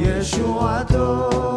ישועתו.